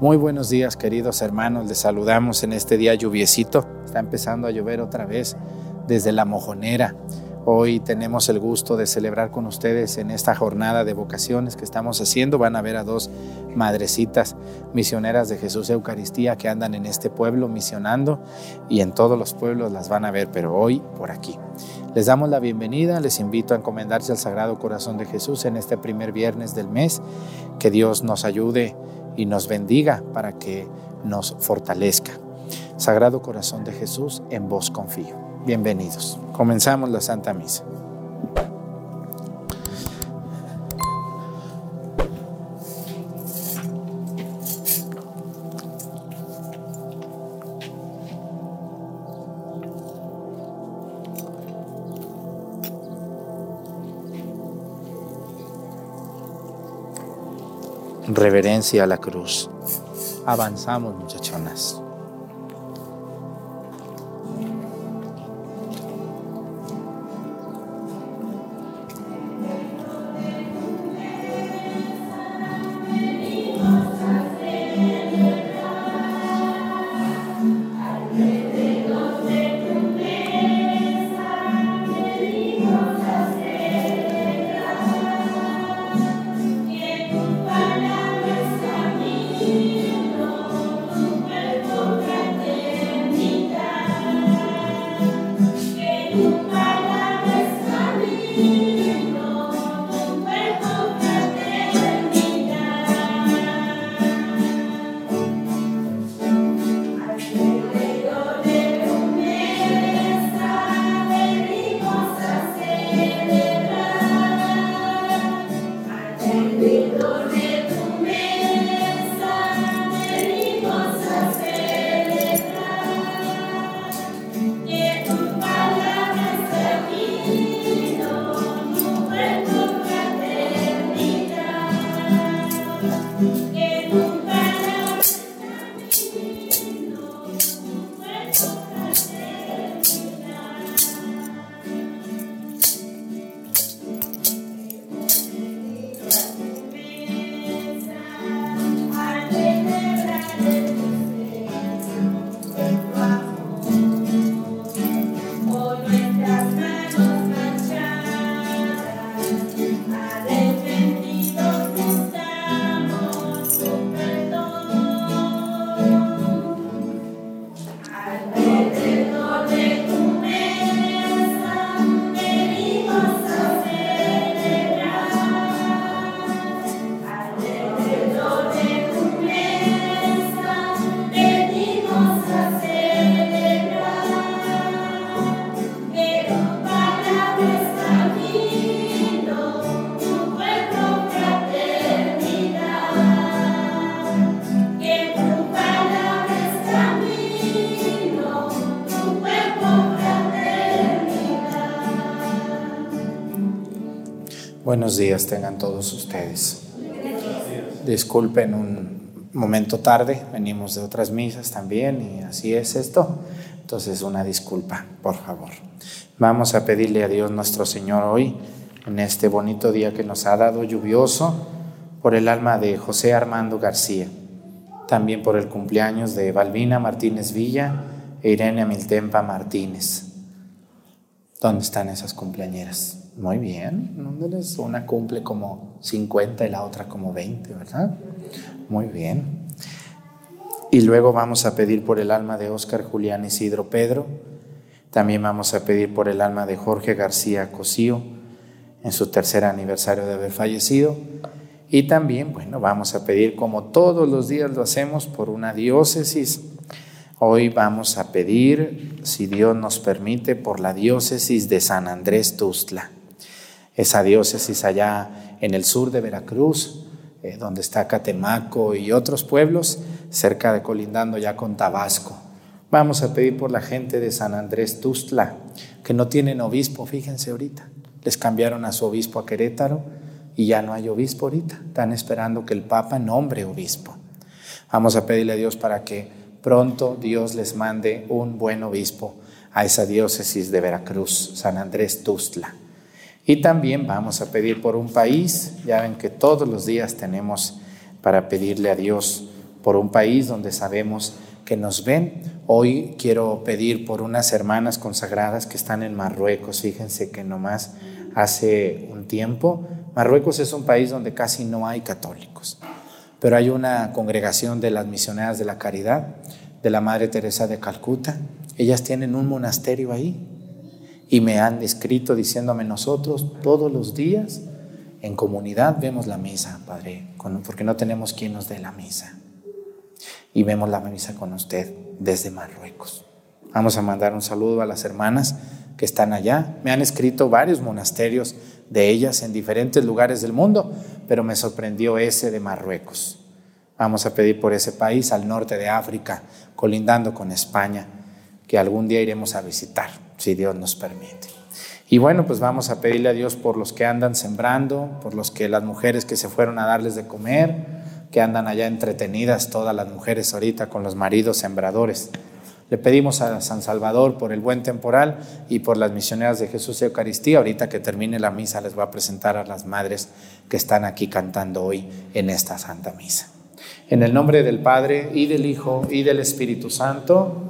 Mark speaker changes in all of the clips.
Speaker 1: Muy buenos días queridos hermanos, les saludamos en este día lluviecito. Está empezando a llover otra vez desde la mojonera. Hoy tenemos el gusto de celebrar con ustedes en esta jornada de vocaciones que estamos haciendo. Van a ver a dos madrecitas misioneras de Jesús Eucaristía que andan en este pueblo misionando y en todos los pueblos las van a ver, pero hoy por aquí. Les damos la bienvenida, les invito a encomendarse al Sagrado Corazón de Jesús en este primer viernes del mes. Que Dios nos ayude y nos bendiga para que nos fortalezca. Sagrado Corazón de Jesús, en vos confío. Bienvenidos. Comenzamos la Santa Misa. Reverencia a la cruz. Avanzamos, muchachonas. Días tengan todos ustedes. Disculpen un momento tarde, venimos de otras misas también y así es esto. Entonces una disculpa, por favor. Vamos a pedirle a Dios nuestro Señor hoy, en este bonito día que nos ha dado lluvioso, por el alma de José Armando García, también por el cumpleaños de Balbina Martínez Villa e Irene Miltempa Martínez. ¿Dónde están esas cumpleañeras? Muy bien, una cumple como 50 y la otra como 20, ¿verdad? Muy bien. Y luego vamos a pedir por el alma de Óscar Julián Isidro Pedro. También vamos a pedir por el alma de Jorge García Cosío en su tercer aniversario de haber fallecido. Y también, bueno, vamos a pedir como todos los días lo hacemos por una diócesis. Hoy vamos a pedir, si Dios nos permite, por la diócesis de San Andrés Tustla esa diócesis allá en el sur de Veracruz, eh, donde está Catemaco y otros pueblos, cerca de colindando ya con Tabasco. Vamos a pedir por la gente de San Andrés Tustla, que no tienen obispo, fíjense ahorita. Les cambiaron a su obispo a Querétaro y ya no hay obispo ahorita. Están esperando que el Papa nombre obispo. Vamos a pedirle a Dios para que pronto Dios les mande un buen obispo a esa diócesis de Veracruz, San Andrés Tustla. Y también vamos a pedir por un país, ya ven que todos los días tenemos para pedirle a Dios por un país donde sabemos que nos ven. Hoy quiero pedir por unas hermanas consagradas que están en Marruecos. Fíjense que nomás hace un tiempo, Marruecos es un país donde casi no hay católicos, pero hay una congregación de las misioneras de la caridad, de la Madre Teresa de Calcuta. Ellas tienen un monasterio ahí y me han escrito diciéndome nosotros todos los días en comunidad vemos la misa, Padre, porque no tenemos quien nos dé la misa. Y vemos la misa con usted desde Marruecos. Vamos a mandar un saludo a las hermanas que están allá. Me han escrito varios monasterios de ellas en diferentes lugares del mundo, pero me sorprendió ese de Marruecos. Vamos a pedir por ese país al norte de África, colindando con España, que algún día iremos a visitar, si Dios nos permite. Y bueno, pues vamos a pedirle a Dios por los que andan sembrando, por los que las mujeres que se fueron a darles de comer, que andan allá entretenidas todas las mujeres ahorita con los maridos sembradores. Le pedimos a San Salvador por el buen temporal y por las misioneras de Jesús y Eucaristía. Ahorita que termine la misa les voy a presentar a las madres que están aquí cantando hoy en esta Santa Misa. En el nombre del Padre y del Hijo y del Espíritu Santo,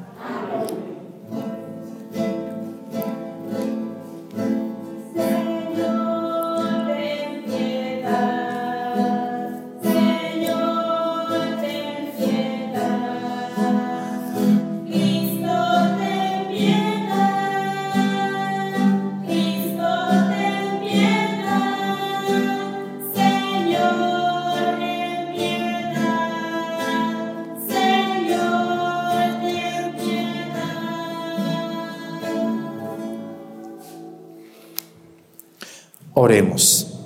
Speaker 1: Oremos.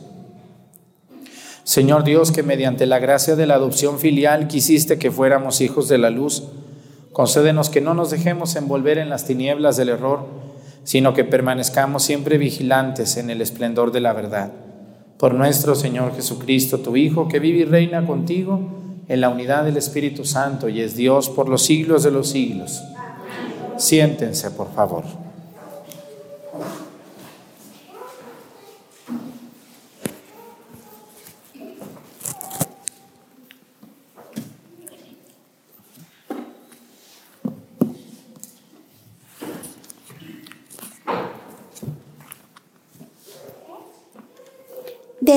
Speaker 1: Señor Dios, que mediante la gracia de la adopción filial quisiste que fuéramos hijos de la luz, concédenos que no nos dejemos envolver en las tinieblas del error, sino que permanezcamos siempre vigilantes en el esplendor de la verdad. Por nuestro Señor Jesucristo, tu Hijo, que vive y reina contigo en la unidad del Espíritu Santo y es Dios por los siglos de los siglos. Siéntense, por favor.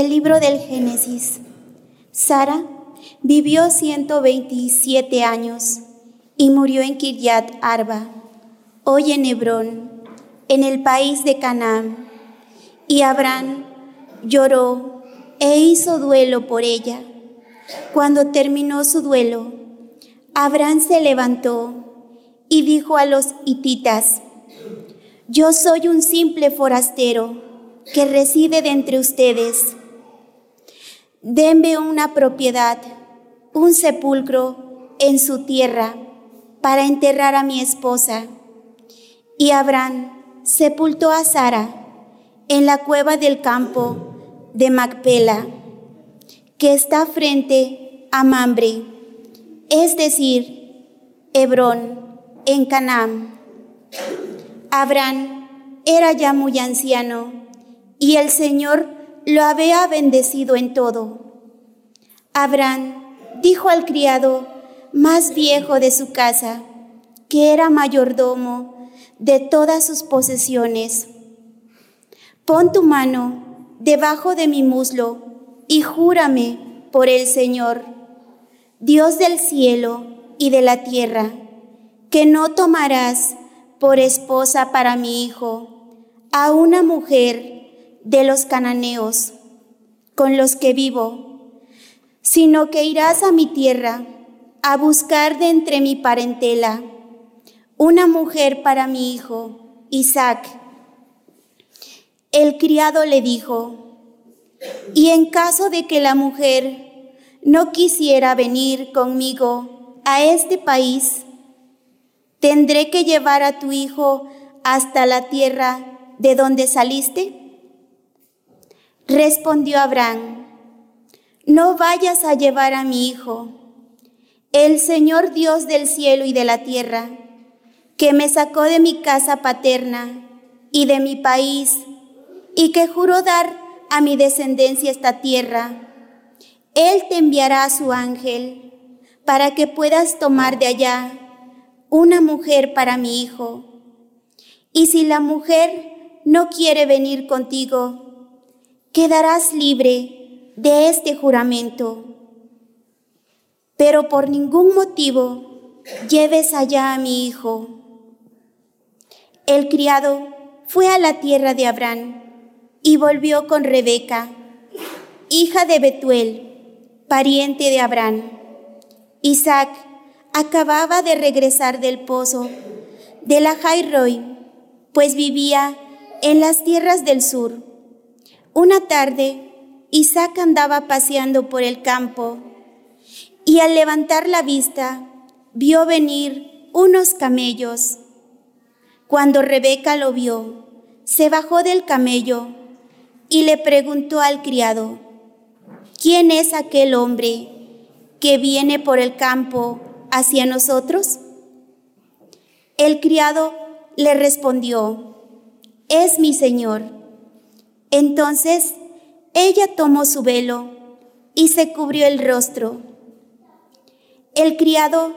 Speaker 2: Libro del Génesis. Sara vivió 127 años y murió en Kiryat Arba, hoy en Hebrón, en el país de Canaán. Y Abraham lloró e hizo duelo por ella. Cuando terminó su duelo, Abraham se levantó y dijo a los hititas, Yo soy un simple forastero que reside de entre ustedes denme una propiedad, un sepulcro en su tierra para enterrar a mi esposa. Y Abraham sepultó a Sara en la cueva del campo de Macpela, que está frente a Mambre, es decir, Hebrón, en Canaán. Abraham era ya muy anciano y el Señor lo había bendecido en todo. Abraham dijo al criado más viejo de su casa, que era mayordomo de todas sus posesiones, pon tu mano debajo de mi muslo y júrame por el Señor, Dios del cielo y de la tierra, que no tomarás por esposa para mi hijo a una mujer de los cananeos, con los que vivo, sino que irás a mi tierra a buscar de entre mi parentela una mujer para mi hijo, Isaac. El criado le dijo, y en caso de que la mujer no quisiera venir conmigo a este país, ¿tendré que llevar a tu hijo hasta la tierra de donde saliste? Respondió Abraham, no vayas a llevar a mi hijo. El Señor Dios del cielo y de la tierra, que me sacó de mi casa paterna y de mi país, y que juró dar a mi descendencia esta tierra, Él te enviará a su ángel para que puedas tomar de allá una mujer para mi hijo. Y si la mujer no quiere venir contigo, quedarás libre de este juramento. Pero por ningún motivo lleves allá a mi hijo. El criado fue a la tierra de Abraham y volvió con Rebeca, hija de Betuel, pariente de Abraham. Isaac acababa de regresar del pozo de la Jairoi, pues vivía en las tierras del sur. Una tarde, Isaac andaba paseando por el campo y al levantar la vista vio venir unos camellos. Cuando Rebeca lo vio, se bajó del camello y le preguntó al criado, ¿quién es aquel hombre que viene por el campo hacia nosotros? El criado le respondió, es mi señor. Entonces ella tomó su velo y se cubrió el rostro. El criado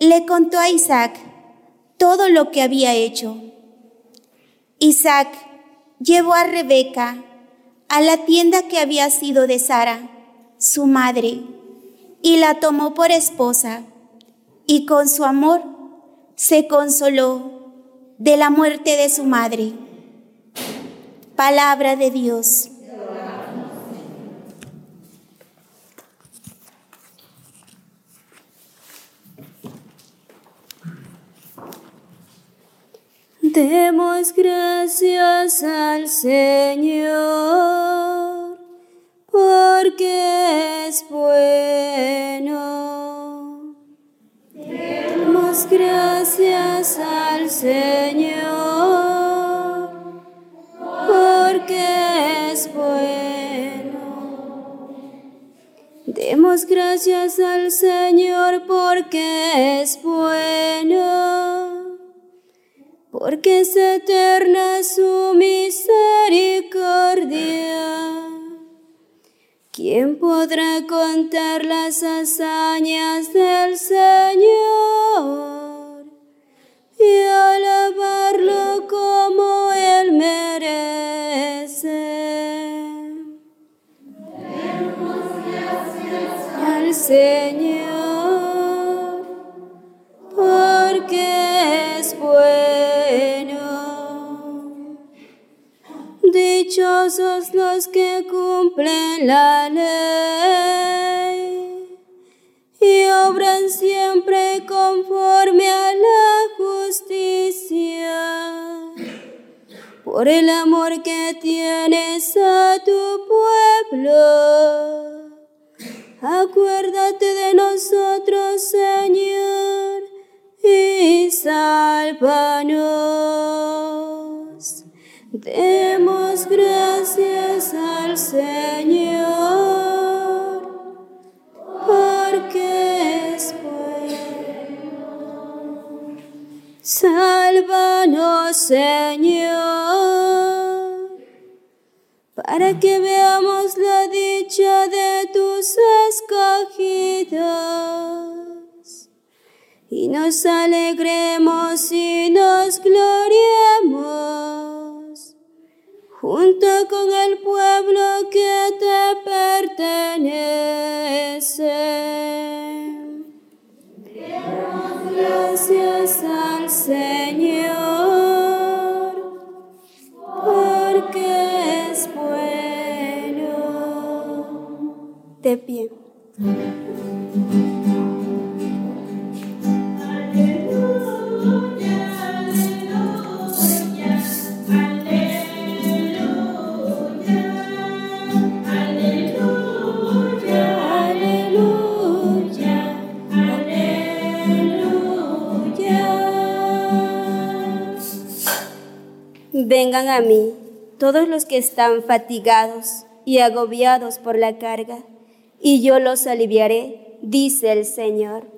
Speaker 2: le contó a Isaac todo lo que había hecho. Isaac llevó a Rebeca a la tienda que había sido de Sara, su madre, y la tomó por esposa, y con su amor se consoló de la muerte de su madre. Palabra de Dios.
Speaker 3: Demos gracias al Señor, porque es bueno. Demos gracias al Señor, porque es bueno. Demos gracias al Señor porque es bueno porque es eterna su misericordia. ¿Quién podrá contar las hazañas del Señor cumplen la ley y obran siempre conforme a la justicia. Por el amor que tienes a tu pueblo, acuérdate de nosotros, Señor, y sálvanos. Demos gracias al Señor, porque es bueno. Sálvanos, Señor, para que veamos la dicha de tus escogidos y nos alegremos y nos con el pueblo Vengan a mí, todos los que están fatigados y agobiados por la carga, y yo los aliviaré, dice el Señor.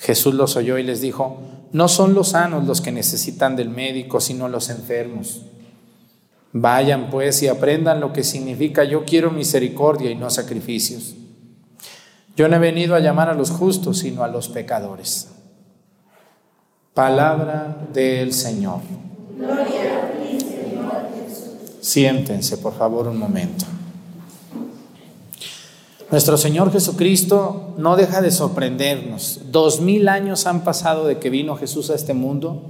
Speaker 1: Jesús los oyó y les dijo, no son los sanos los que necesitan del médico, sino los enfermos. Vayan pues y aprendan lo que significa yo quiero misericordia y no sacrificios. Yo no he venido a llamar a los justos, sino a los pecadores. Palabra del Señor. Gloria a ti, Señor Jesús. Siéntense, por favor, un momento. Nuestro Señor Jesucristo no deja de sorprendernos. Dos mil años han pasado de que vino Jesús a este mundo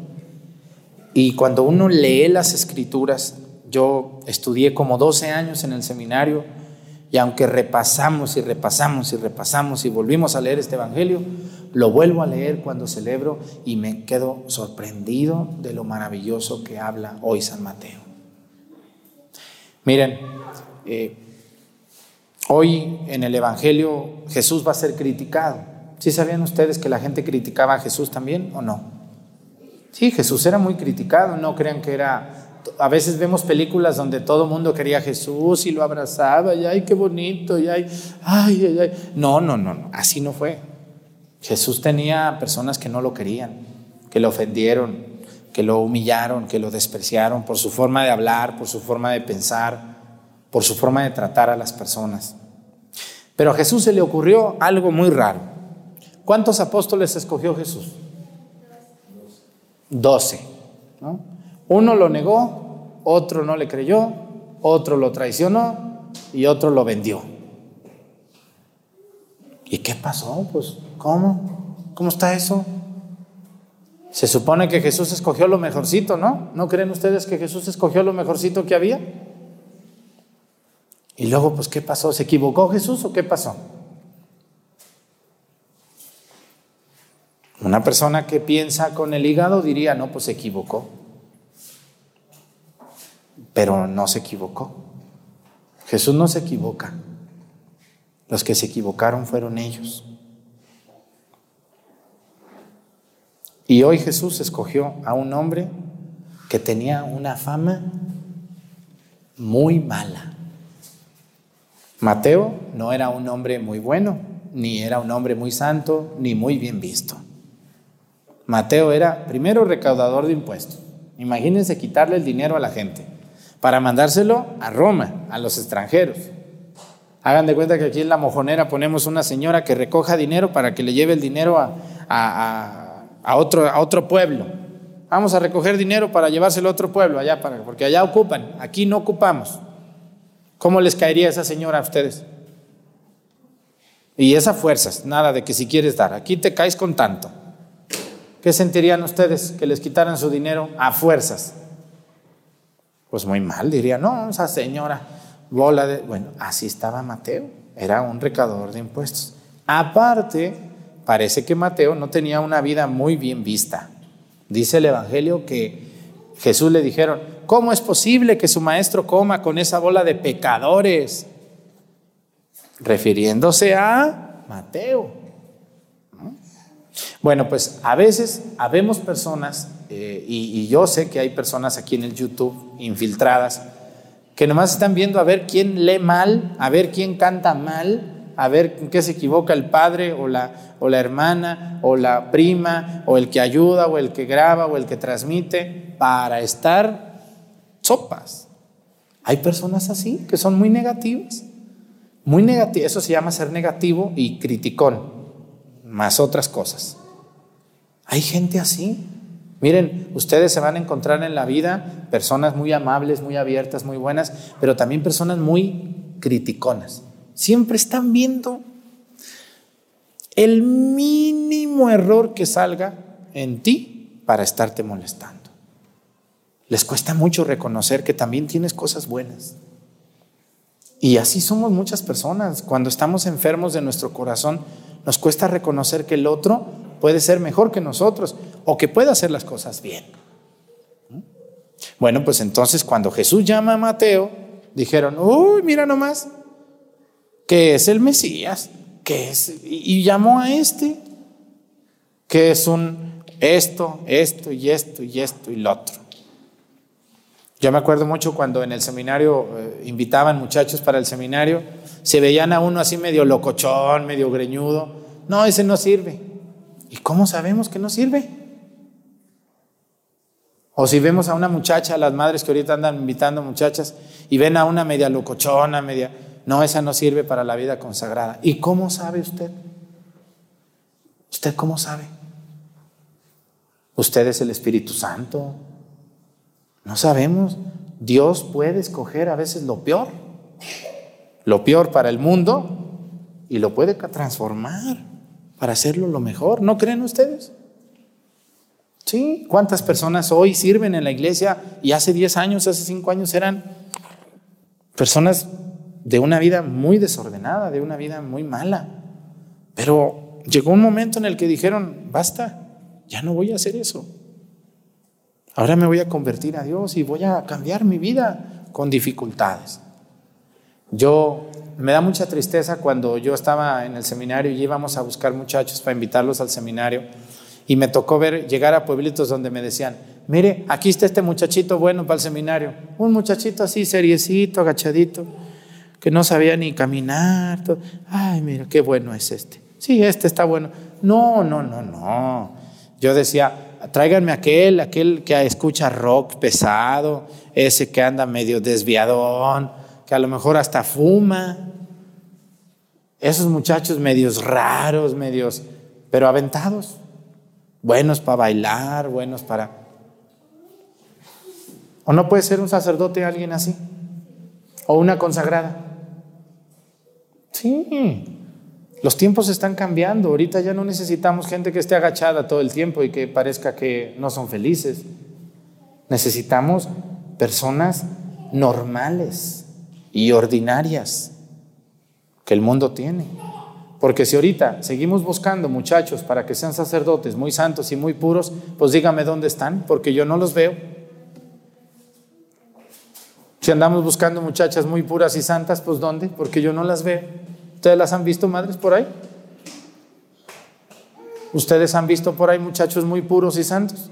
Speaker 1: y cuando uno lee las escrituras, yo estudié como 12 años en el seminario y aunque repasamos y repasamos y repasamos y volvimos a leer este Evangelio, lo vuelvo a leer cuando celebro y me quedo sorprendido de lo maravilloso que habla hoy San Mateo. Miren, eh, Hoy en el Evangelio Jesús va a ser criticado. ¿Sí sabían ustedes que la gente criticaba a Jesús también o no? Sí, Jesús era muy criticado, no crean que era... A veces vemos películas donde todo el mundo quería a Jesús y lo abrazaba y ay, qué bonito, y ay, ay, ay, ay. No, no, no, no, así no fue. Jesús tenía personas que no lo querían, que lo ofendieron, que lo humillaron, que lo despreciaron por su forma de hablar, por su forma de pensar, por su forma de tratar a las personas. Pero a Jesús se le ocurrió algo muy raro. ¿Cuántos apóstoles escogió Jesús? Doce. Uno lo negó, otro no le creyó, otro lo traicionó y otro lo vendió. ¿Y qué pasó? Pues, ¿cómo? ¿Cómo está eso? Se supone que Jesús escogió lo mejorcito, ¿no? ¿No creen ustedes que Jesús escogió lo mejorcito que había? Y luego, pues, ¿qué pasó? ¿Se equivocó Jesús o qué pasó? Una persona que piensa con el hígado diría, no, pues se equivocó. Pero no se equivocó. Jesús no se equivoca. Los que se equivocaron fueron ellos. Y hoy Jesús escogió a un hombre que tenía una fama muy mala. Mateo no era un hombre muy bueno, ni era un hombre muy santo, ni muy bien visto. Mateo era primero recaudador de impuestos. Imagínense quitarle el dinero a la gente para mandárselo a Roma, a los extranjeros. Hagan de cuenta que aquí en la mojonera ponemos una señora que recoja dinero para que le lleve el dinero a, otro, a otro pueblo. Vamos a recoger dinero para llevárselo a otro pueblo, allá para, porque allá ocupan, aquí no ocupamos. ¿Cómo les caería esa señora a ustedes? Y esas fuerzas, nada de que si quieres dar, aquí te caes con tanto. ¿Qué sentirían ustedes que les quitaran su dinero a fuerzas? Pues muy mal, diría, no, esa señora, bola de... Bueno, así estaba Mateo, era un recaudador de impuestos. Aparte, parece que Mateo no tenía una vida muy bien vista. Dice el Evangelio que Jesús le dijeron, ¿cómo es posible que su maestro coma con esa bola de pecadores? Refiriéndose a Mateo. Bueno, pues a veces habemos personas, eh, y, yo sé que hay personas aquí en el YouTube infiltradas, que nomás están viendo a ver quién lee mal, a ver quién canta mal, a ver en qué se equivoca el padre o la, o la hermana o la prima o el que ayuda o el que graba o el que transmite para estar sopas. Hay personas así que son muy negativas, muy negativas. Eso se llama ser negativo y criticón, más otras cosas. Hay gente así. Miren, ustedes se van a encontrar en la vida personas muy amables, muy abiertas, muy buenas, pero también personas muy criticonas. Siempre están viendo el mínimo error que salga en ti para estarte molestando. Les cuesta mucho reconocer que también tienes cosas buenas. Y así somos muchas personas. Cuando estamos enfermos de nuestro corazón, nos cuesta reconocer que el otro puede ser mejor que nosotros o que puede hacer las cosas bien. Bueno, pues entonces cuando Jesús llama a Mateo, dijeron, uy, mira nomás, que es el Mesías, que es, y llamó a este, que es un esto, esto y esto y esto y lo otro. Yo me acuerdo mucho cuando en el seminario eh, invitaban muchachos para el seminario, se veían a uno así medio locochón, medio greñudo. No, ese no sirve. ¿Y cómo sabemos que no sirve? O si vemos a una muchacha, las madres que ahorita andan invitando muchachas, y ven a una media locochona, media... No, esa no sirve para la vida consagrada. ¿Y cómo sabe usted? ¿Usted cómo sabe? ¿Usted es el Espíritu Santo? No sabemos. Dios puede escoger a veces lo peor, lo peor para el mundo, y lo puede transformar para hacerlo lo mejor. ¿No creen ustedes? Sí, ¿cuántas personas hoy sirven en la iglesia y hace 10 años, hace 5 años eran personas de una vida muy desordenada, de una vida muy mala? Pero llegó un momento en el que dijeron, basta, ya no voy a hacer eso. Ahora me voy a convertir a Dios y voy a cambiar mi vida con dificultades. Yo me da mucha tristeza cuando yo estaba en el seminario y íbamos a buscar muchachos para invitarlos al seminario y me tocó ver llegar a pueblitos donde me decían, mire, aquí está este muchachito bueno para el seminario, un muchachito así seriecito, agachadito, que no sabía ni caminar, ay, mira, qué bueno es este. Sí, este está bueno. No, no, no, no. Yo decía, tráiganme aquel, aquel que escucha rock pesado, ese que anda medio desviadón, que a lo mejor hasta fuma. Esos muchachos medios raros, medios, pero aventados. Buenos para bailar, buenos para... ¿O no puede ser un sacerdote alguien así? ¿O una consagrada? Sí, los tiempos están cambiando. Ahorita ya no necesitamos gente que esté agachada todo el tiempo y que parezca que no son felices. Necesitamos personas normales, y ordinarias que el mundo tiene. Porque si ahorita seguimos buscando muchachos para que sean sacerdotes muy santos y muy puros, pues dígame dónde están, porque yo no los veo. Si andamos buscando muchachas muy puras y santas, pues ¿dónde? Porque yo no las veo. ¿Ustedes las han visto, madres, por ahí? ¿Ustedes han visto por ahí muchachos muy puros y santos?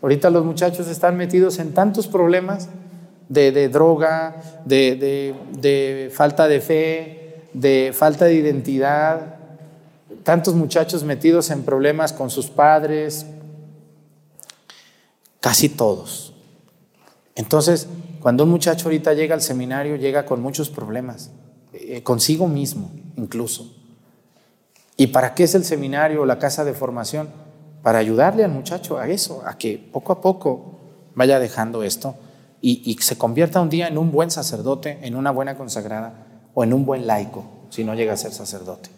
Speaker 1: Ahorita los muchachos están metidos en tantos problemas de, droga, de, de falta de fe, de falta de identidad, tantos muchachos metidos en problemas con sus padres, casi todos. Entonces, cuando un muchacho ahorita llega al seminario, llega con muchos problemas, eh, consigo mismo incluso. ¿Y para qué es el seminario o la casa de formación? Para ayudarle al muchacho a eso, a que poco a poco vaya dejando esto y, se convierta un día en un buen sacerdote, en una buena consagrada o en un buen laico, si no llega a ser sacerdote.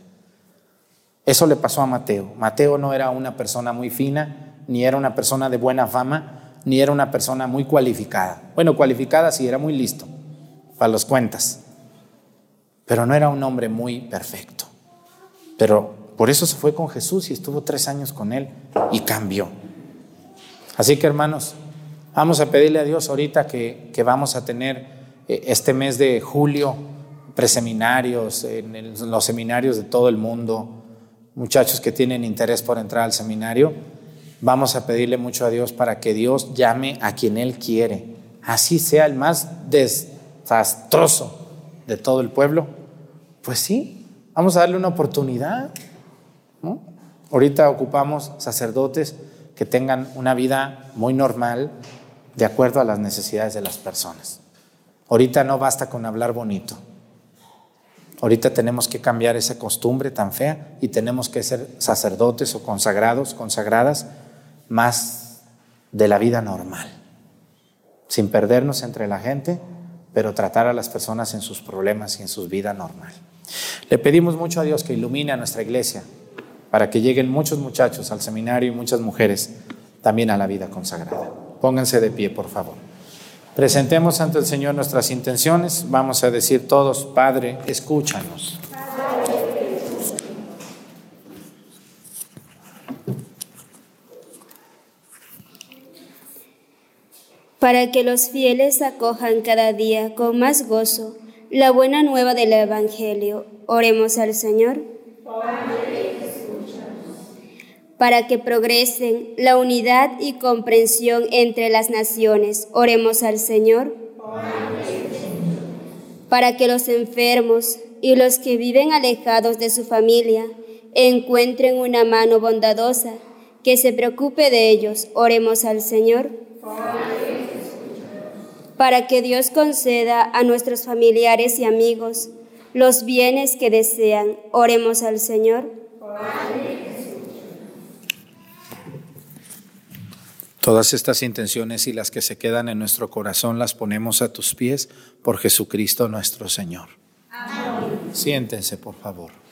Speaker 1: Eso le pasó a Mateo. Mateo no era una persona muy fina, ni era una persona de buena fama,
Speaker 4: ni era una persona muy cualificada. Bueno, cualificada sí, era muy listo para los cuentas, pero no era un hombre muy perfecto. Pero por eso se fue con Jesús y estuvo tres años con él y cambió. Así que hermanos, vamos a pedirle a Dios ahorita que, que vamos a tener eh, este mes de julio preseminarios, en los seminarios de todo el mundo, muchachos que tienen interés por entrar al seminario, vamos a pedirle mucho a Dios para que Dios llame a quien Él quiere, así sea el más desastroso de todo el pueblo. Pues sí, vamos a darle una oportunidad. Ahorita ocupamos sacerdotes que tengan una vida muy normal de acuerdo a las necesidades de las personas. Ahorita no basta con hablar bonito. Ahorita tenemos que cambiar esa costumbre tan fea y tenemos que ser sacerdotes o consagrados, consagradas, más de la vida normal, sin perdernos entre la gente, pero tratar a las personas en sus problemas y en su vida normal. Le pedimos mucho a Dios que ilumine a nuestra iglesia para que lleguen muchos muchachos al seminario y muchas mujeres también a la vida consagrada. Pónganse de pie, por favor. Presentemos ante el Señor nuestras intenciones. Vamos a decir todos, Padre, escúchanos.
Speaker 3: Para que los fieles acojan cada día con más gozo la buena nueva del Evangelio, oremos al Señor. para que progresen la unidad y comprensión entre las naciones. Oremos al Señor. Para que los enfermos y los que viven alejados de su familia encuentren una mano bondadosa que se preocupe de ellos. Oremos al Señor. Para que Dios conceda a nuestros familiares y amigos los bienes que desean. Oremos al Señor.
Speaker 4: Todas estas intenciones y las que se quedan en nuestro corazón las ponemos a tus pies por Jesucristo nuestro Señor. Amén. Siéntense, por favor.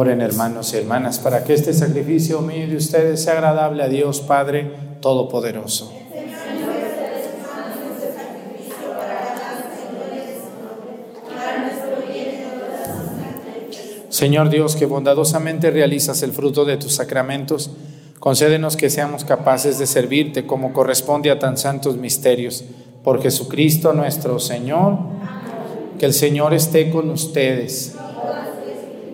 Speaker 4: Oren hermanos y hermanas para que este sacrificio mío de ustedes sea agradable a Dios Padre Todopoderoso. Señor Dios, que bondadosamente realizas el fruto de tus sacramentos,
Speaker 1: Concédenos que seamos capaces de servirte como corresponde a tan santos misterios. Por Jesucristo nuestro Señor, que el Señor esté con ustedes.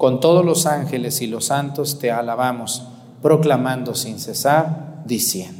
Speaker 1: con todos los ángeles y los santos te alabamos, proclamando sin cesar, diciendo.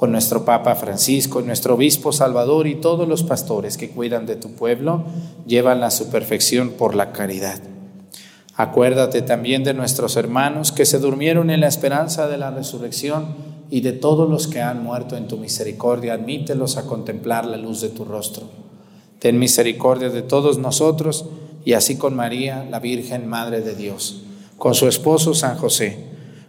Speaker 1: con nuestro Papa Francisco, nuestro Obispo Salvador y todos los pastores que cuidan de tu pueblo, llevan a su perfección por la caridad. Acuérdate también de nuestros hermanos que se durmieron en la esperanza de la resurrección y de todos los que han muerto en tu misericordia, admítelos a contemplar la luz de tu rostro. Ten misericordia de todos nosotros y así con María, la Virgen Madre de Dios, con su esposo San José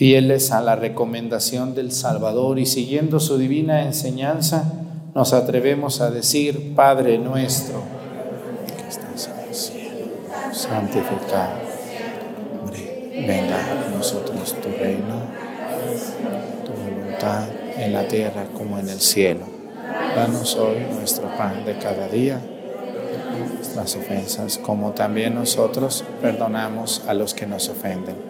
Speaker 1: Fieles a la recomendación del Salvador y siguiendo su divina enseñanza, nos atrevemos a decir, Padre nuestro, que estás en el cielo, santificado, venga a nosotros tu reino, tu voluntad en la tierra como en el cielo. Danos hoy nuestro pan de cada día, nuestras ofensas, como también nosotros perdonamos a los que nos ofenden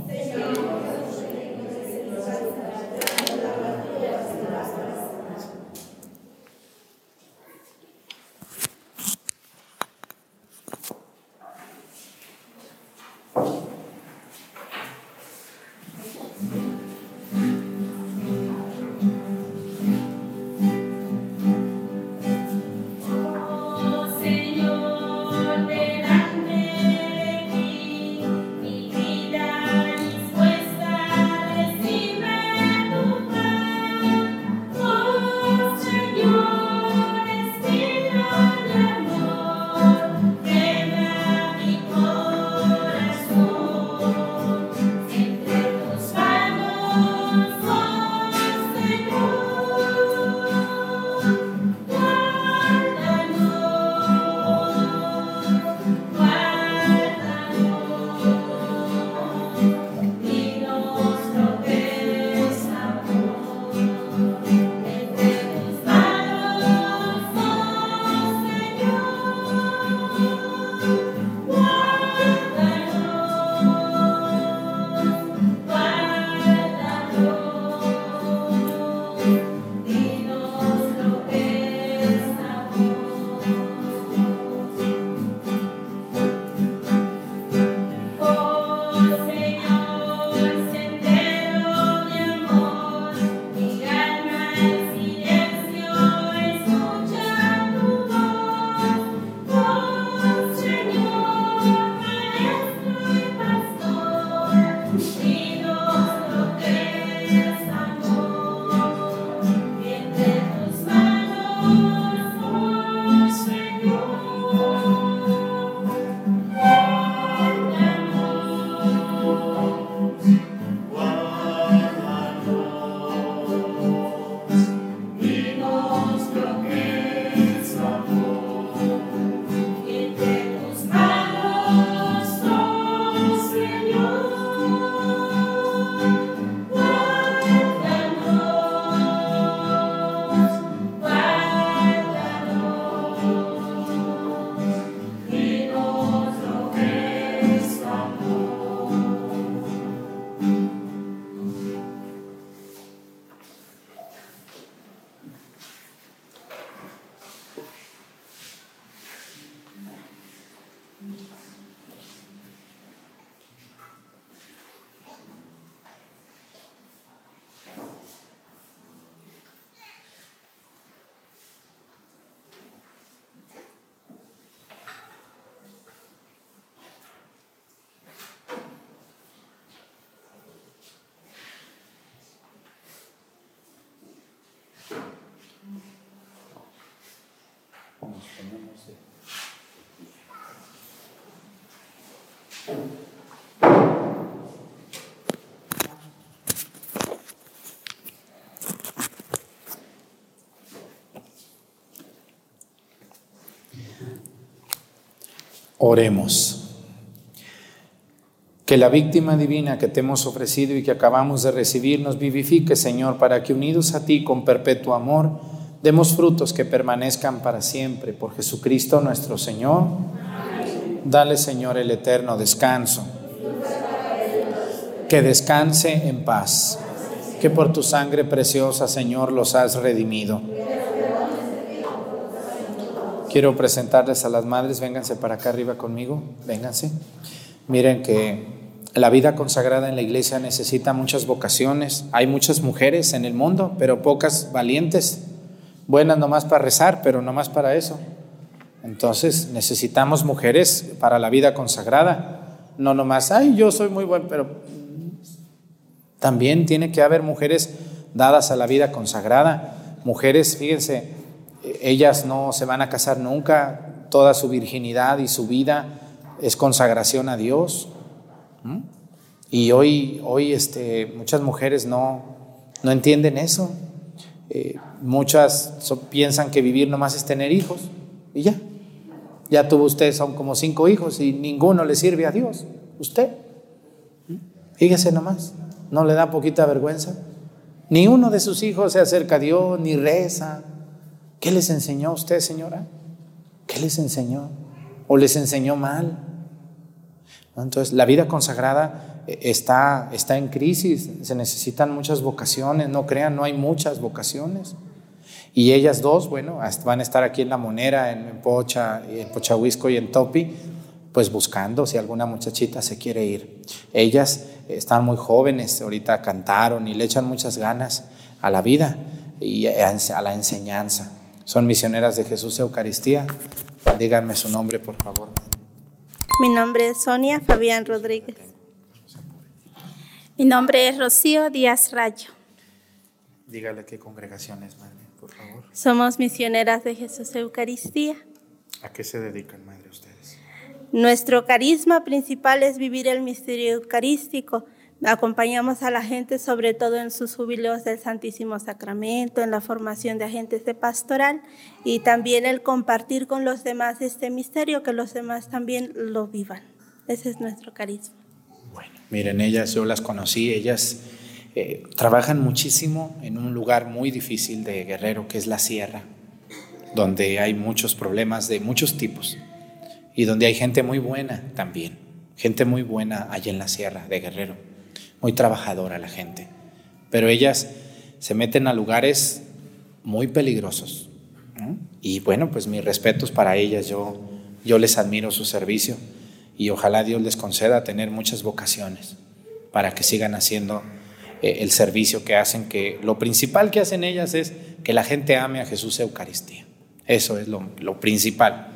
Speaker 1: Oremos. Que la víctima divina que te hemos ofrecido y que acabamos de recibir nos vivifique, Señor, para que unidos a ti con perpetuo amor, demos frutos que permanezcan para siempre. Por Jesucristo nuestro Señor. Dale, Señor, el eterno descanso. Que descanse en paz. Que por tu sangre preciosa, Señor, los has redimido Quiero presentarles a las madres, vénganse para acá arriba conmigo, vénganse. Miren que la vida consagrada en la iglesia necesita muchas vocaciones. Hay muchas mujeres en el mundo, pero pocas valientes, buenas nomás para rezar, pero nomás para eso. Entonces necesitamos mujeres para la vida consagrada, no nomás, ay, yo soy muy buen, pero también tiene que haber mujeres dadas a la vida consagrada. Mujeres, fíjense, ellas no se van a casar nunca, toda su virginidad y su vida es consagración a Dios. Y hoy, hoy este, muchas mujeres no, no entienden eso. Eh, muchas piensan que vivir nomás es tener hijos y ya. Ya tuvo usted, son como cinco hijos y ninguno le sirve a Dios. Usted. Fíjese nomás, no le da poquita vergüenza. Ni uno de sus hijos se acerca a Dios, ni reza, ¿Qué les enseñó usted, señora? ¿Qué les enseñó? ¿O les enseñó mal? Entonces, la vida consagrada eh, está, está en crisis, se necesitan muchas vocaciones, no crean, no hay muchas vocaciones. Y ellas dos, bueno, van a estar aquí en La Monera, en Pocha, en Pochahuisco y en Topi, pues buscando si alguna muchachita se quiere ir. Ellas están muy jóvenes, ahorita cantaron y le echan muchas ganas a la vida y a la enseñanza. Son misioneras de Jesús Eucaristía. Díganme su nombre, por favor.
Speaker 4: Mi nombre es Sonia Fabián Rodríguez. Mi nombre es Rocío Díaz Rayo.
Speaker 1: Dígale qué congregación es, madre, por favor.
Speaker 4: Somos misioneras de Jesús Eucaristía.
Speaker 1: ¿A qué se dedican, madre, ustedes?
Speaker 4: Nuestro carisma principal es vivir el misterio eucarístico Acompañamos a la gente sobre todo en sus jubileos del Santísimo Sacramento, en la formación de agentes de pastoral y también el compartir con los demás este misterio, que los demás también lo vivan. Ese es nuestro carisma.
Speaker 1: Bueno, miren, ellas yo las conocí, ellas eh, trabajan muchísimo en un lugar muy difícil de Guerrero, que es la sierra, donde hay muchos problemas de muchos tipos y donde hay gente muy buena también, gente muy buena allá en la sierra de Guerrero muy trabajadora la gente, pero ellas se meten a lugares muy peligrosos. Y bueno, pues mis respetos para ellas, yo, yo les admiro su servicio y ojalá Dios les conceda tener muchas vocaciones para que sigan haciendo eh, el servicio que hacen, que lo principal que hacen ellas es que la gente ame a Jesús Eucaristía. Eso es lo, lo principal,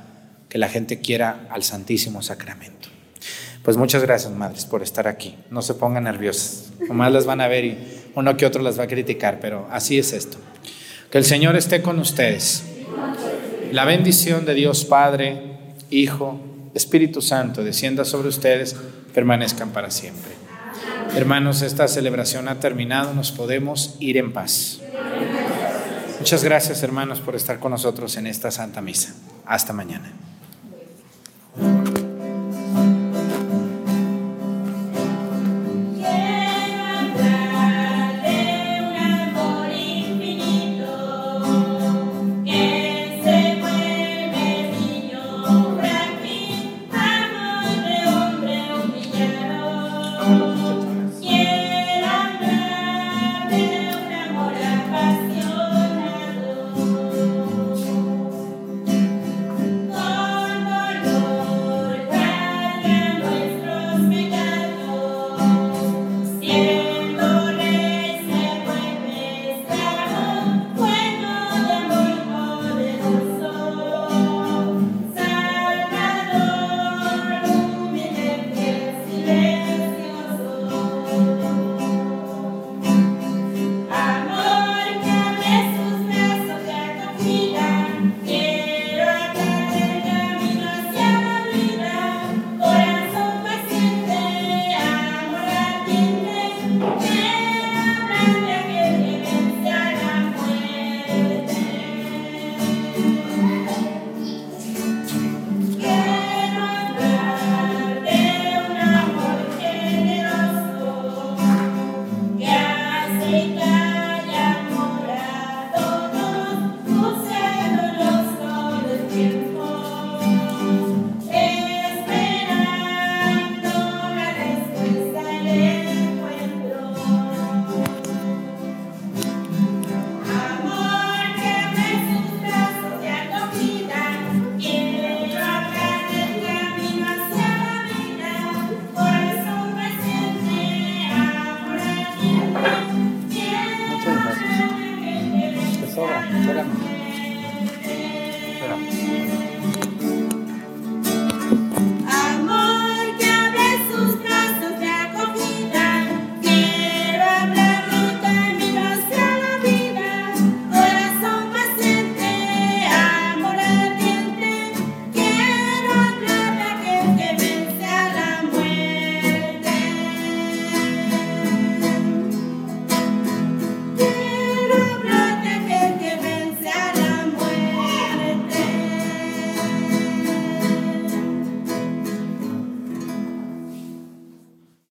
Speaker 1: que la gente quiera al Santísimo Sacramento. Pues muchas gracias, madres, por estar aquí. No se pongan nerviosas. Nomás las van a ver y uno que otro las va a criticar, pero así es esto. Que el Señor esté con ustedes. La bendición de Dios Padre, Hijo, Espíritu Santo descienda sobre ustedes, permanezcan para siempre. Hermanos, esta celebración ha terminado, nos podemos ir en paz. Muchas gracias, hermanos, por estar con nosotros en esta Santa Misa. Hasta mañana.